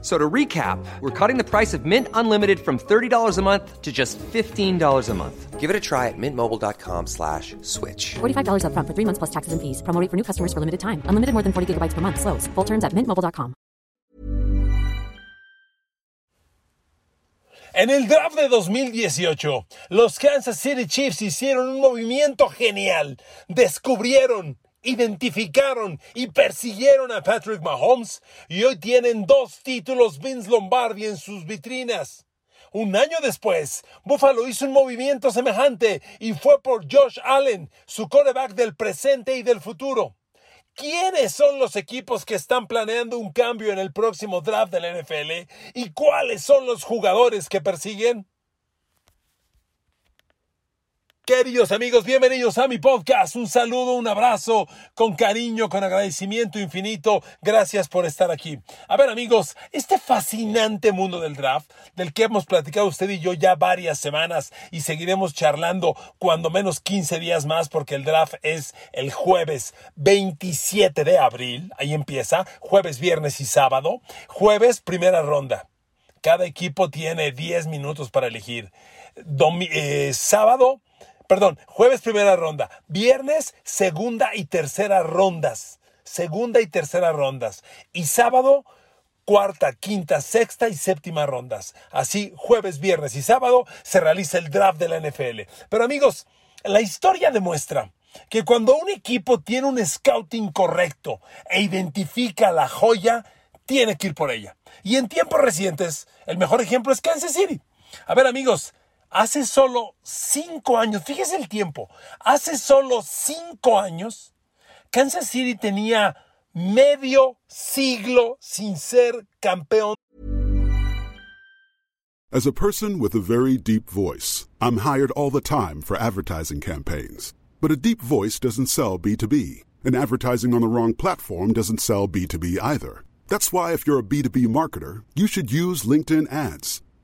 So to recap, we're cutting the price of Mint Unlimited from $30 a month to just $15 a month. Give it a try at mintmobile.com slash switch. $45 upfront for three months plus taxes and fees. Promo rate for new customers for limited time. Unlimited more than 40 gigabytes per month. Slows. Full terms at mintmobile.com. En el draft de 2018, los Kansas City Chiefs hicieron un movimiento genial. Descubrieron identificaron y persiguieron a Patrick Mahomes y hoy tienen dos títulos Vince Lombardi en sus vitrinas. Un año después, Buffalo hizo un movimiento semejante y fue por Josh Allen, su coreback del presente y del futuro. ¿Quiénes son los equipos que están planeando un cambio en el próximo draft del NFL? ¿Y cuáles son los jugadores que persiguen? Queridos amigos, bienvenidos a mi podcast. Un saludo, un abrazo, con cariño, con agradecimiento infinito. Gracias por estar aquí. A ver amigos, este fascinante mundo del draft, del que hemos platicado usted y yo ya varias semanas y seguiremos charlando cuando menos 15 días más porque el draft es el jueves 27 de abril. Ahí empieza, jueves, viernes y sábado. Jueves, primera ronda. Cada equipo tiene 10 minutos para elegir. Eh, sábado, perdón, jueves primera ronda, viernes segunda y tercera rondas, segunda y tercera rondas, y sábado cuarta, quinta, sexta y séptima rondas. Así, jueves, viernes y sábado se realiza el draft de la NFL. Pero amigos, la historia demuestra que cuando un equipo tiene un scouting correcto e identifica la joya, tiene que ir por ella. Y en tiempos recientes, el mejor ejemplo es Kansas City. A ver amigos, Hace solo cinco años, fíjese el tiempo, hace solo cinco años, Kansas City tenía medio siglo sin ser campeón. As a person with a very deep voice, I'm hired all the time for advertising campaigns. But a deep voice doesn't sell B2B, and advertising on the wrong platform doesn't sell B2B either. That's why if you're a B2B marketer, you should use LinkedIn ads.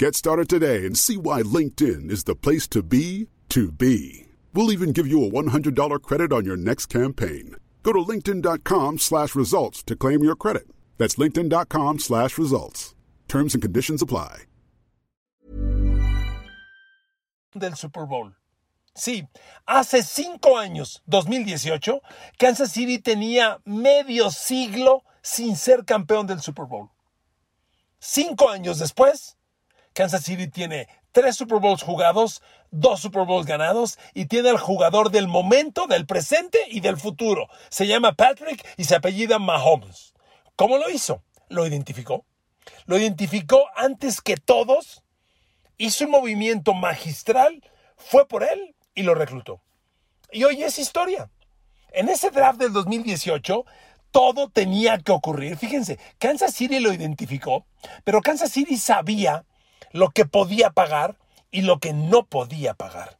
Get started today and see why LinkedIn is the place to be to be. We'll even give you a $100 credit on your next campaign. Go to linkedin.com slash results to claim your credit. That's linkedin.com slash results. Terms and conditions apply. Del Super Bowl. Sí, hace cinco años, 2018, Kansas City tenía medio siglo sin ser campeón del Super Bowl. Cinco años después, Kansas City tiene tres Super Bowls jugados, dos Super Bowls ganados y tiene al jugador del momento, del presente y del futuro. Se llama Patrick y se apellida Mahomes. ¿Cómo lo hizo? Lo identificó. Lo identificó antes que todos, hizo un movimiento magistral, fue por él y lo reclutó. Y hoy es historia. En ese draft del 2018, todo tenía que ocurrir. Fíjense, Kansas City lo identificó, pero Kansas City sabía lo que podía pagar y lo que no podía pagar.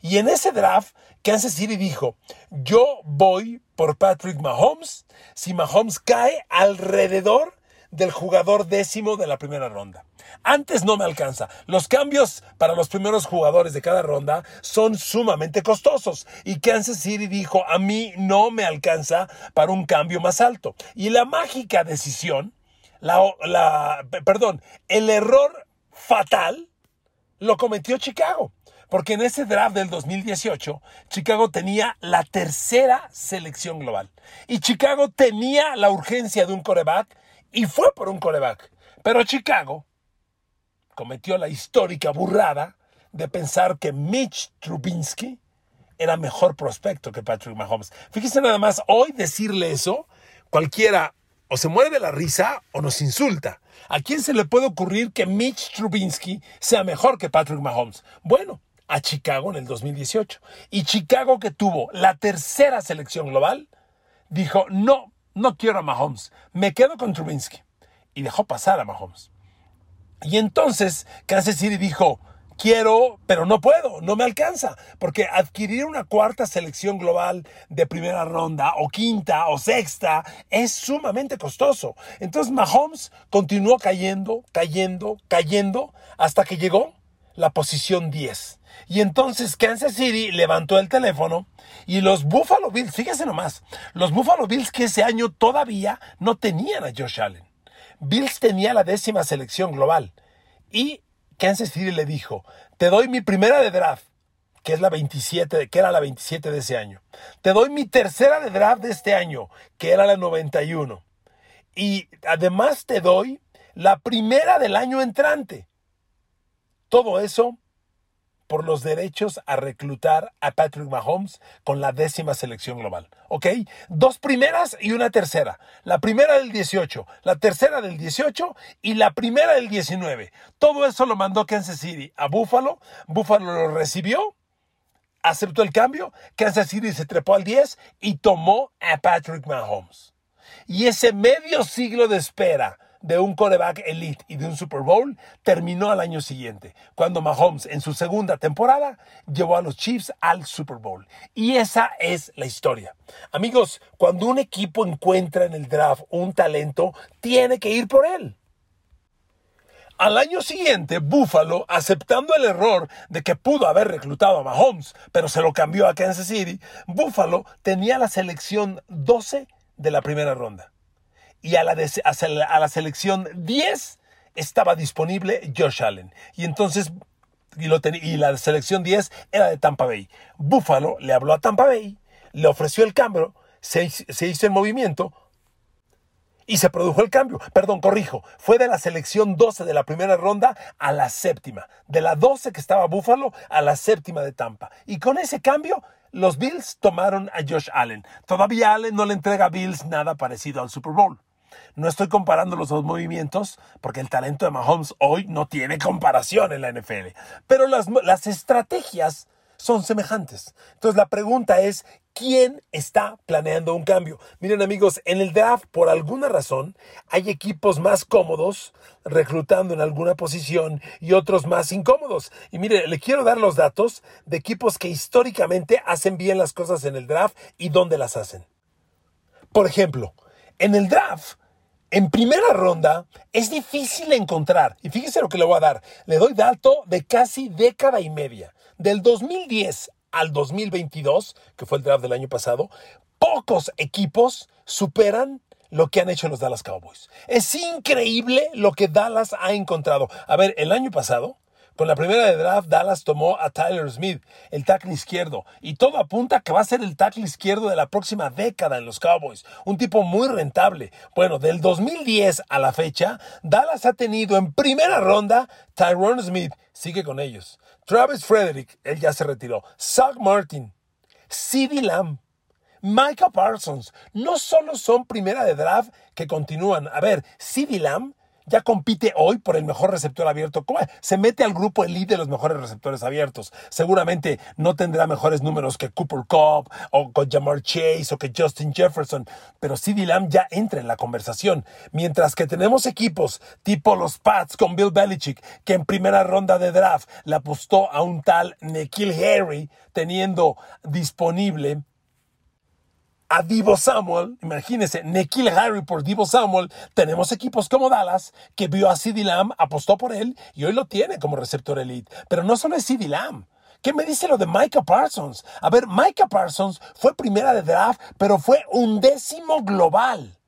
Y en ese draft, Kansas City dijo, yo voy por Patrick Mahomes si Mahomes cae alrededor del jugador décimo de la primera ronda. Antes no me alcanza. Los cambios para los primeros jugadores de cada ronda son sumamente costosos. Y Kansas City dijo, a mí no me alcanza para un cambio más alto. Y la mágica decisión, la, la perdón, el error fatal lo cometió Chicago. Porque en ese draft del 2018, Chicago tenía la tercera selección global. Y Chicago tenía la urgencia de un coreback y fue por un coreback. Pero Chicago cometió la histórica burrada de pensar que Mitch Trubinsky era mejor prospecto que Patrick Mahomes. Fíjese nada más, hoy decirle eso, cualquiera o se muere de la risa o nos insulta. ¿A quién se le puede ocurrir que Mitch Trubinsky sea mejor que Patrick Mahomes? Bueno, a Chicago en el 2018. Y Chicago que tuvo la tercera selección global, dijo, no, no quiero a Mahomes, me quedo con Trubinsky. Y dejó pasar a Mahomes. Y entonces Kansas City dijo, quiero, pero no puedo, no me alcanza, porque adquirir una cuarta selección global de primera ronda o quinta o sexta es sumamente costoso. Entonces Mahomes continuó cayendo, cayendo, cayendo hasta que llegó la posición 10. Y entonces Kansas City levantó el teléfono y los Buffalo Bills, fíjese nomás, los Buffalo Bills que ese año todavía no tenían a Josh Allen. Bills tenía la décima selección global y Kansas City le dijo, te doy mi primera de draft, que es la 27, que era la 27 de ese año. Te doy mi tercera de draft de este año, que era la 91. Y además te doy la primera del año entrante. Todo eso por los derechos a reclutar a Patrick Mahomes con la décima selección global. ¿Ok? Dos primeras y una tercera. La primera del 18, la tercera del 18 y la primera del 19. Todo eso lo mandó Kansas City a Buffalo. Buffalo lo recibió, aceptó el cambio. Kansas City se trepó al 10 y tomó a Patrick Mahomes. Y ese medio siglo de espera de un coreback elite y de un Super Bowl terminó al año siguiente, cuando Mahomes en su segunda temporada llevó a los Chiefs al Super Bowl. Y esa es la historia. Amigos, cuando un equipo encuentra en el draft un talento, tiene que ir por él. Al año siguiente, Buffalo, aceptando el error de que pudo haber reclutado a Mahomes, pero se lo cambió a Kansas City, Buffalo tenía la selección 12 de la primera ronda y a la, a la selección 10 estaba disponible Josh Allen. Y entonces, y, lo y la selección 10 era de Tampa Bay. Buffalo le habló a Tampa Bay, le ofreció el cambio, se, se hizo el movimiento, y se produjo el cambio. Perdón, corrijo. Fue de la selección 12 de la primera ronda a la séptima. De la 12 que estaba Buffalo a la séptima de Tampa. Y con ese cambio, los Bills tomaron a Josh Allen. Todavía Allen no le entrega a Bills nada parecido al Super Bowl. No estoy comparando los dos movimientos porque el talento de Mahomes hoy no tiene comparación en la NFL. Pero las, las estrategias son semejantes. Entonces la pregunta es, ¿quién está planeando un cambio? Miren amigos, en el draft por alguna razón hay equipos más cómodos reclutando en alguna posición y otros más incómodos. Y mire, le quiero dar los datos de equipos que históricamente hacen bien las cosas en el draft y dónde las hacen. Por ejemplo, en el draft en primera ronda es difícil encontrar, y fíjese lo que le voy a dar, le doy dato de casi década y media, del 2010 al 2022, que fue el draft del año pasado, pocos equipos superan lo que han hecho los Dallas Cowboys. Es increíble lo que Dallas ha encontrado. A ver, el año pasado, con la primera de draft, Dallas tomó a Tyler Smith, el tackle izquierdo, y todo apunta a que va a ser el tackle izquierdo de la próxima década en los Cowboys. Un tipo muy rentable. Bueno, del 2010 a la fecha, Dallas ha tenido en primera ronda Tyrone Smith, sigue con ellos. Travis Frederick, él ya se retiró. Zach Martin, CeeDee Lamb, Micah Parsons. No solo son primera de draft que continúan. A ver, CeeDee Lamb ya compite hoy por el mejor receptor abierto. Se mete al grupo elite de los mejores receptores abiertos. Seguramente no tendrá mejores números que Cooper Cobb o con Jamar Chase o que Justin Jefferson, pero CeeDee Lamb ya entra en la conversación. Mientras que tenemos equipos tipo los Pats con Bill Belichick, que en primera ronda de draft le apostó a un tal Nikhil Harry, teniendo disponible a Divo Samuel, imagínense, Nikhil Harry por Divo Samuel, tenemos equipos como Dallas, que vio a CeeDee Lamb, apostó por él y hoy lo tiene como receptor elite. Pero no solo es CeeDee Lamb. ¿Qué me dice lo de Micah Parsons? A ver, Micah Parsons fue primera de draft, pero fue un décimo global.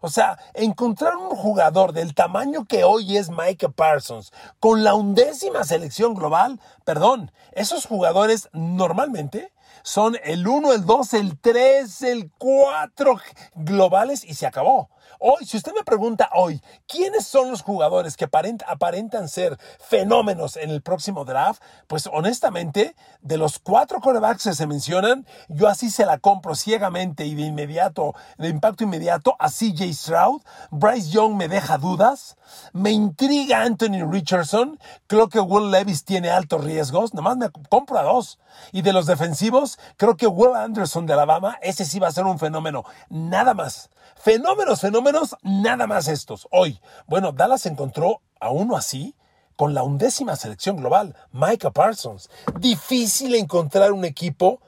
O sea, encontrar un jugador del tamaño que hoy es Micah Parsons con la undécima selección global, perdón, esos jugadores normalmente son el 1, el 2, el 3, el 4 globales y se acabó. Hoy, si usted me pregunta hoy, ¿quiénes son los jugadores que aparentan ser fenómenos en el próximo draft? Pues honestamente, de los cuatro corebacks que se mencionan, yo así se la compro ciegamente y de inmediato, de impacto inmediato, a CJ Stroud. Bryce Young me deja dudas. Me intriga Anthony Richardson. Creo que Will Levis tiene altos riesgos. Nomás me compro a dos. Y de los defensivos, creo que Will Anderson de Alabama, ese sí va a ser un fenómeno. Nada más. Fenómenos, fenómenos, nada más estos. Hoy, bueno, Dallas encontró a uno así con la undécima selección global, Micah Parsons. Difícil encontrar un equipo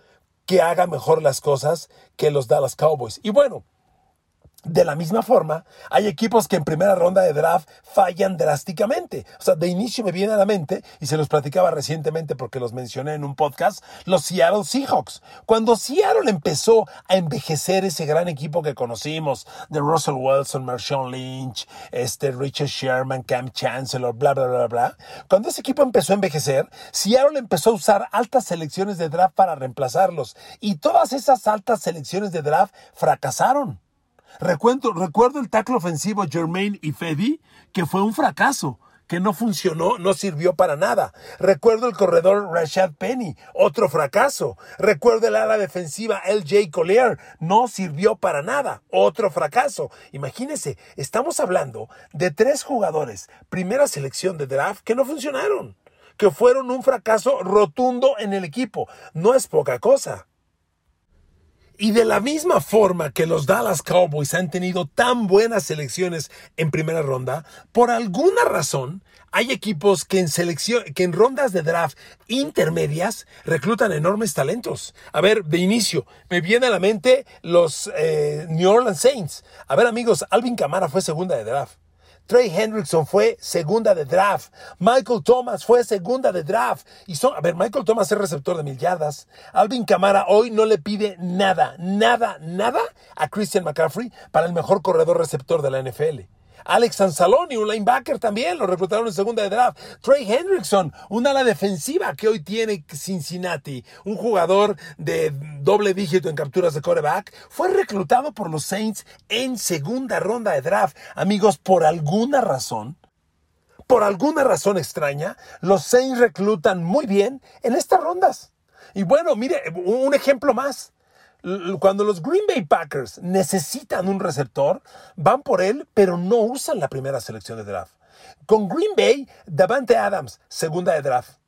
que haga mejor las cosas que los Dallas Cowboys. Y bueno, de la misma forma, hay equipos que en primera ronda de draft fallan drásticamente. O sea, de inicio me viene a la mente, y se los platicaba recientemente porque los mencioné en un podcast, los Seattle Seahawks. Cuando Seattle empezó a envejecer ese gran equipo que conocimos, de Russell Wilson, Marshawn Lynch, este Richard Sherman, Cam Chancellor, bla, bla, bla, bla. Cuando ese equipo empezó a envejecer, Seattle empezó a usar altas selecciones de draft para reemplazarlos. Y todas esas altas selecciones de draft fracasaron. Recuerdo, recuerdo el tackle ofensivo Jermaine y Fedi, que fue un fracaso que no funcionó, no sirvió para nada. Recuerdo el corredor Rashad Penny, otro fracaso. Recuerdo el ala defensiva LJ Collier, no sirvió para nada, otro fracaso. Imagínense, estamos hablando de tres jugadores, primera selección de draft, que no funcionaron, que fueron un fracaso rotundo en el equipo. No es poca cosa. Y de la misma forma que los Dallas Cowboys han tenido tan buenas selecciones en primera ronda, por alguna razón hay equipos que en selección, que en rondas de draft intermedias reclutan enormes talentos. A ver, de inicio, me viene a la mente los eh, New Orleans Saints. A ver, amigos, Alvin Kamara fue segunda de draft. Trey Hendrickson fue segunda de draft. Michael Thomas fue segunda de draft. Y son, a ver, Michael Thomas es receptor de mil yardas. Alvin Kamara hoy no le pide nada, nada, nada a Christian McCaffrey para el mejor corredor receptor de la NFL. Alex Anzalone, un linebacker también, lo reclutaron en segunda de draft. Trey Hendrickson, un ala defensiva que hoy tiene Cincinnati, un jugador de doble dígito en capturas de coreback, fue reclutado por los Saints en segunda ronda de draft. Amigos, por alguna razón, por alguna razón extraña, los Saints reclutan muy bien en estas rondas. Y bueno, mire, un ejemplo más cuando los Green Bay Packers necesitan un receptor, van por él, pero no usan la primera selección de draft. Con Green Bay, Davante Adams, segunda de draft.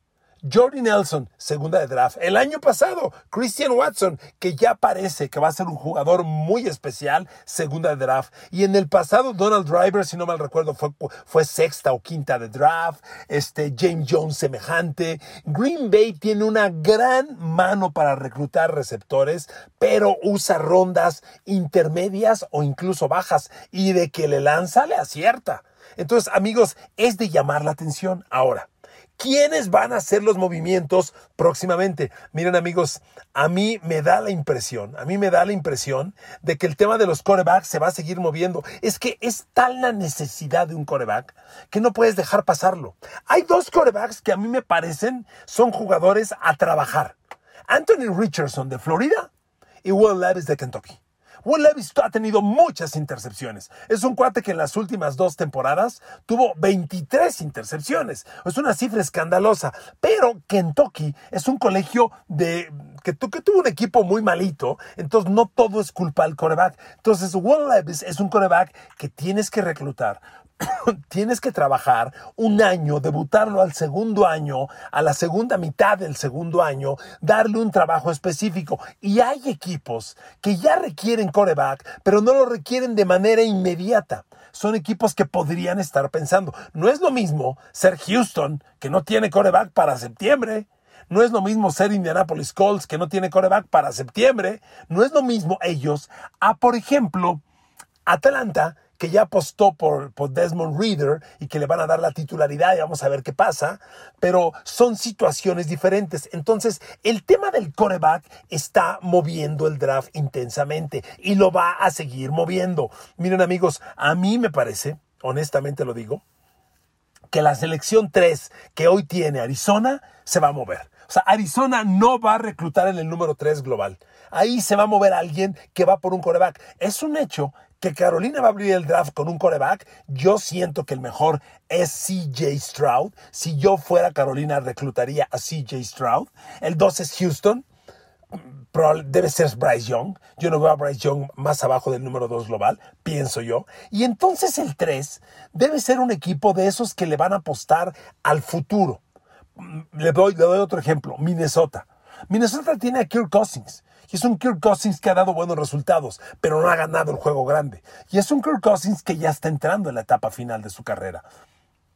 Jordi Nelson, segunda de draft. El año pasado, Christian Watson, que ya parece que va a ser un jugador muy especial, segunda de draft. Y en el pasado, Donald Driver, si no mal recuerdo, fue, fue sexta o quinta de draft. Este, James Jones, semejante. Green Bay tiene una gran mano para reclutar receptores, pero usa rondas intermedias o incluso bajas. Y de que le lanza, le acierta. Entonces, amigos, es de llamar la atención. Ahora, ¿Quiénes van a hacer los movimientos próximamente? Miren amigos, a mí me da la impresión, a mí me da la impresión de que el tema de los corebacks se va a seguir moviendo. Es que es tal la necesidad de un coreback que no puedes dejar pasarlo. Hay dos corebacks que a mí me parecen son jugadores a trabajar. Anthony Richardson de Florida y Will Levis de Kentucky. Will Levis ha tenido muchas intercepciones. Es un cuate que en las últimas dos temporadas tuvo 23 intercepciones. Es una cifra escandalosa. Pero Kentucky es un colegio de que, que tuvo un equipo muy malito. Entonces no todo es culpa del coreback. Entonces Will Levis es un coreback que tienes que reclutar tienes que trabajar un año, debutarlo al segundo año, a la segunda mitad del segundo año, darle un trabajo específico. Y hay equipos que ya requieren coreback, pero no lo requieren de manera inmediata. Son equipos que podrían estar pensando. No es lo mismo ser Houston, que no tiene coreback para septiembre. No es lo mismo ser Indianapolis Colts, que no tiene coreback para septiembre. No es lo mismo ellos a, por ejemplo, Atlanta, que ya apostó por, por, Desmond Reader y que le van a dar la titularidad y vamos a ver qué pasa, pero son situaciones diferentes. Entonces, el tema del coreback está moviendo el draft intensamente y lo va a seguir moviendo. Miren amigos, a mí me parece, honestamente lo digo, que la selección 3 que hoy tiene Arizona se va a mover. O sea, Arizona no va a reclutar en el número 3 global. Ahí se va a mover alguien que va por un coreback. Es un hecho que Carolina va a abrir el draft con un coreback, yo siento que el mejor es CJ Stroud. Si yo fuera Carolina, reclutaría a CJ Stroud. El 2 es Houston. Debe ser Bryce Young. Yo no veo a Bryce Young más abajo del número 2 global, pienso yo. Y entonces el 3 debe ser un equipo de esos que le van a apostar al futuro. Le doy, le doy otro ejemplo, Minnesota. Minnesota tiene a Kirk Cousins. Y es un Kirk Cousins que ha dado buenos resultados, pero no ha ganado el juego grande. Y es un Kirk Cousins que ya está entrando en la etapa final de su carrera.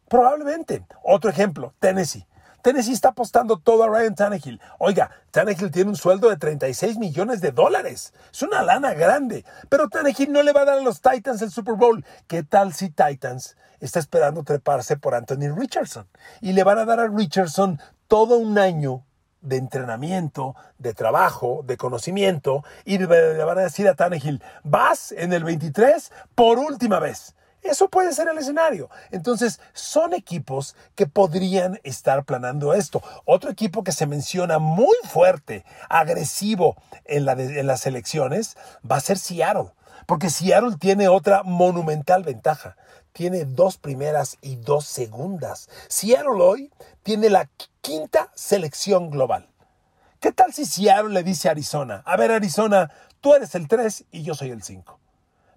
Probablemente. Otro ejemplo, Tennessee. Tennessee está apostando todo a Ryan Tannehill. Oiga, Tannehill tiene un sueldo de 36 millones de dólares. Es una lana grande. Pero Tannehill no le va a dar a los Titans el Super Bowl. ¿Qué tal si Titans está esperando treparse por Anthony Richardson? Y le van a dar a Richardson todo un año de entrenamiento, de trabajo, de conocimiento, y le van a decir a Tannehill, vas en el 23 por última vez. Eso puede ser el escenario. Entonces, son equipos que podrían estar planando esto. Otro equipo que se menciona muy fuerte, agresivo en, en las elecciones, va a ser Seattle. Porque Seattle tiene otra monumental ventaja. Tiene dos primeras y dos segundas. Seattle hoy tiene la quinta selección global. ¿Qué tal si Seattle le dice a Arizona, a ver Arizona, tú eres el 3 y yo soy el 5?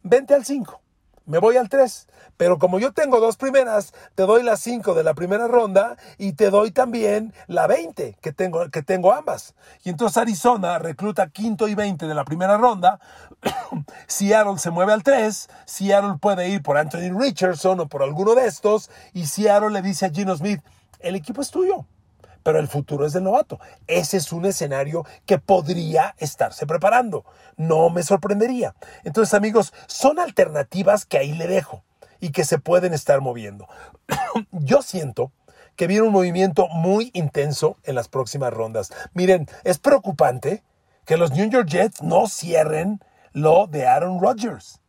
Vente al 5 me voy al 3. Pero como yo tengo dos primeras, te doy las 5 de la primera ronda y te doy también la 20, que tengo, que tengo ambas. Y entonces Arizona recluta quinto y 20 de la primera ronda. Seattle se mueve al 3. Seattle puede ir por Anthony Richardson o por alguno de estos. Y Seattle le dice a Gino Smith, el equipo es tuyo pero el futuro es del novato. Ese es un escenario que podría estarse preparando. No me sorprendería. Entonces, amigos, son alternativas que ahí le dejo y que se pueden estar moviendo. Yo siento que viene un movimiento muy intenso en las próximas rondas. Miren, es preocupante que los New York Jets no cierren lo de Aaron Rodgers.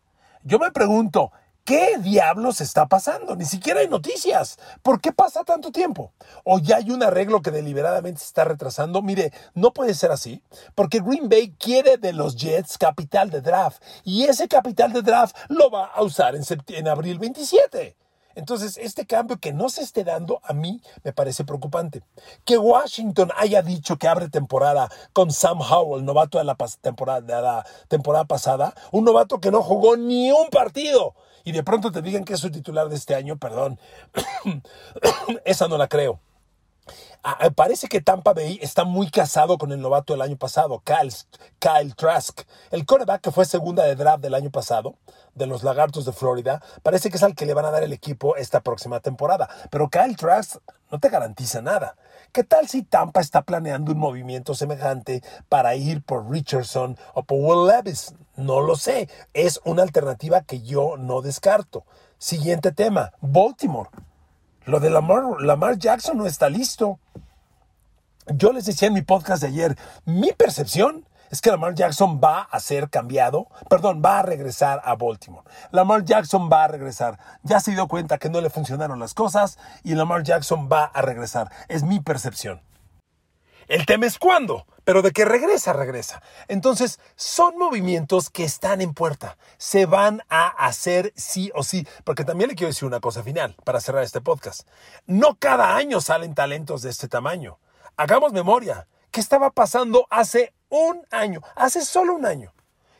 Yo me pregunto, ¿Qué diablos está pasando? Ni siquiera hay noticias. ¿Por qué pasa tanto tiempo? ¿O ya hay un arreglo que deliberadamente se está retrasando? Mire, no puede ser así, porque Green Bay quiere de los Jets capital de draft y ese capital de draft lo va a usar en, en abril 27. Entonces, este cambio que no se esté dando a mí me parece preocupante. Que Washington haya dicho que abre temporada con Sam Howell, novato de la, temporada, de la temporada pasada, un novato que no jugó ni un partido, y de pronto te digan que es su titular de este año, perdón, esa no la creo. Parece que Tampa Bay está muy casado con el novato del año pasado, Kyle, Kyle Trask. El coreback que fue segunda de draft del año pasado, de los Lagartos de Florida, parece que es al que le van a dar el equipo esta próxima temporada. Pero Kyle Trask no te garantiza nada. ¿Qué tal si Tampa está planeando un movimiento semejante para ir por Richardson o por Will Levis? No lo sé. Es una alternativa que yo no descarto. Siguiente tema, Baltimore. Lo de Lamar, Lamar Jackson no está listo. Yo les decía en mi podcast de ayer, mi percepción es que Lamar Jackson va a ser cambiado, perdón, va a regresar a Baltimore. Lamar Jackson va a regresar. Ya se dio cuenta que no le funcionaron las cosas y Lamar Jackson va a regresar. Es mi percepción. El tema es cuándo, pero de que regresa, regresa. Entonces, son movimientos que están en puerta. Se van a hacer sí o sí. Porque también le quiero decir una cosa final para cerrar este podcast. No cada año salen talentos de este tamaño. Hagamos memoria. ¿Qué estaba pasando hace un año? Hace solo un año.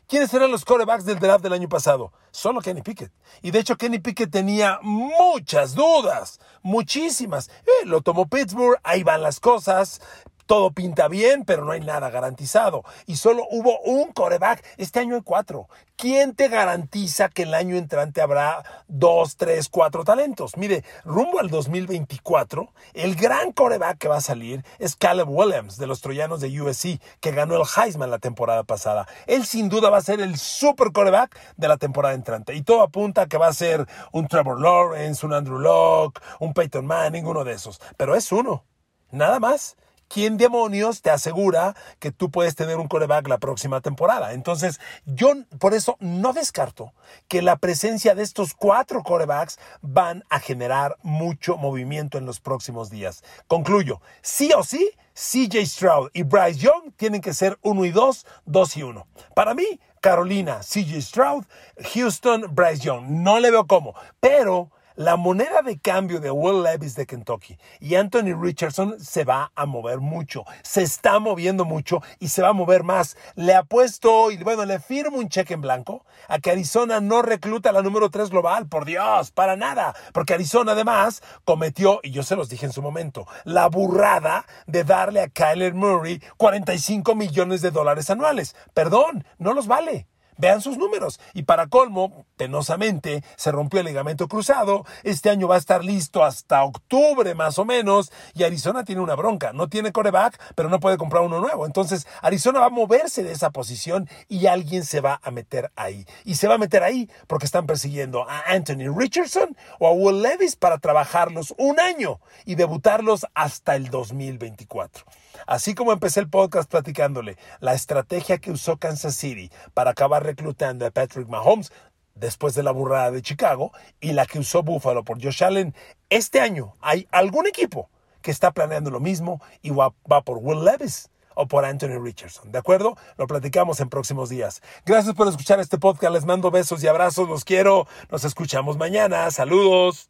¿Quiénes eran los corebacks del draft del año pasado? Solo Kenny Pickett. Y de hecho Kenny Pickett tenía muchas dudas, muchísimas. Eh, lo tomó Pittsburgh, ahí van las cosas todo pinta bien, pero no hay nada garantizado. Y solo hubo un coreback. Este año hay cuatro. ¿Quién te garantiza que el año entrante habrá dos, tres, cuatro talentos? Mire, rumbo al 2024, el gran coreback que va a salir es Caleb Williams de los Troyanos de USC, que ganó el Heisman la temporada pasada. Él sin duda va a ser el super coreback de la temporada entrante. Y todo apunta a que va a ser un Trevor Lawrence, un Andrew Locke, un Peyton Manning, uno de esos. Pero es uno. Nada más. ¿Quién demonios te asegura que tú puedes tener un coreback la próxima temporada? Entonces, yo por eso no descarto que la presencia de estos cuatro corebacks van a generar mucho movimiento en los próximos días. Concluyo, sí o sí, CJ Stroud y Bryce Young tienen que ser uno y dos, dos y uno. Para mí, Carolina, CJ Stroud, Houston, Bryce Young. No le veo cómo, pero la moneda de cambio de Will Levis de Kentucky y Anthony Richardson se va a mover mucho, se está moviendo mucho y se va a mover más. Le apuesto y bueno, le firmo un cheque en blanco a que Arizona no recluta la número 3 global, por Dios, para nada, porque Arizona además cometió, y yo se los dije en su momento, la burrada de darle a Kyler Murray 45 millones de dólares anuales. Perdón, no los vale. Vean sus números. Y para colmo, penosamente, se rompió el ligamento cruzado. Este año va a estar listo hasta octubre más o menos. Y Arizona tiene una bronca. No tiene coreback, pero no puede comprar uno nuevo. Entonces, Arizona va a moverse de esa posición y alguien se va a meter ahí. Y se va a meter ahí porque están persiguiendo a Anthony Richardson o a Will Levis para trabajarlos un año y debutarlos hasta el 2024. Así como empecé el podcast platicándole la estrategia que usó Kansas City para acabar reclutando a Patrick Mahomes después de la burrada de Chicago y la que usó Buffalo por Josh Allen, este año hay algún equipo que está planeando lo mismo y va, va por Will Levis o por Anthony Richardson. ¿De acuerdo? Lo platicamos en próximos días. Gracias por escuchar este podcast. Les mando besos y abrazos. Los quiero. Nos escuchamos mañana. Saludos.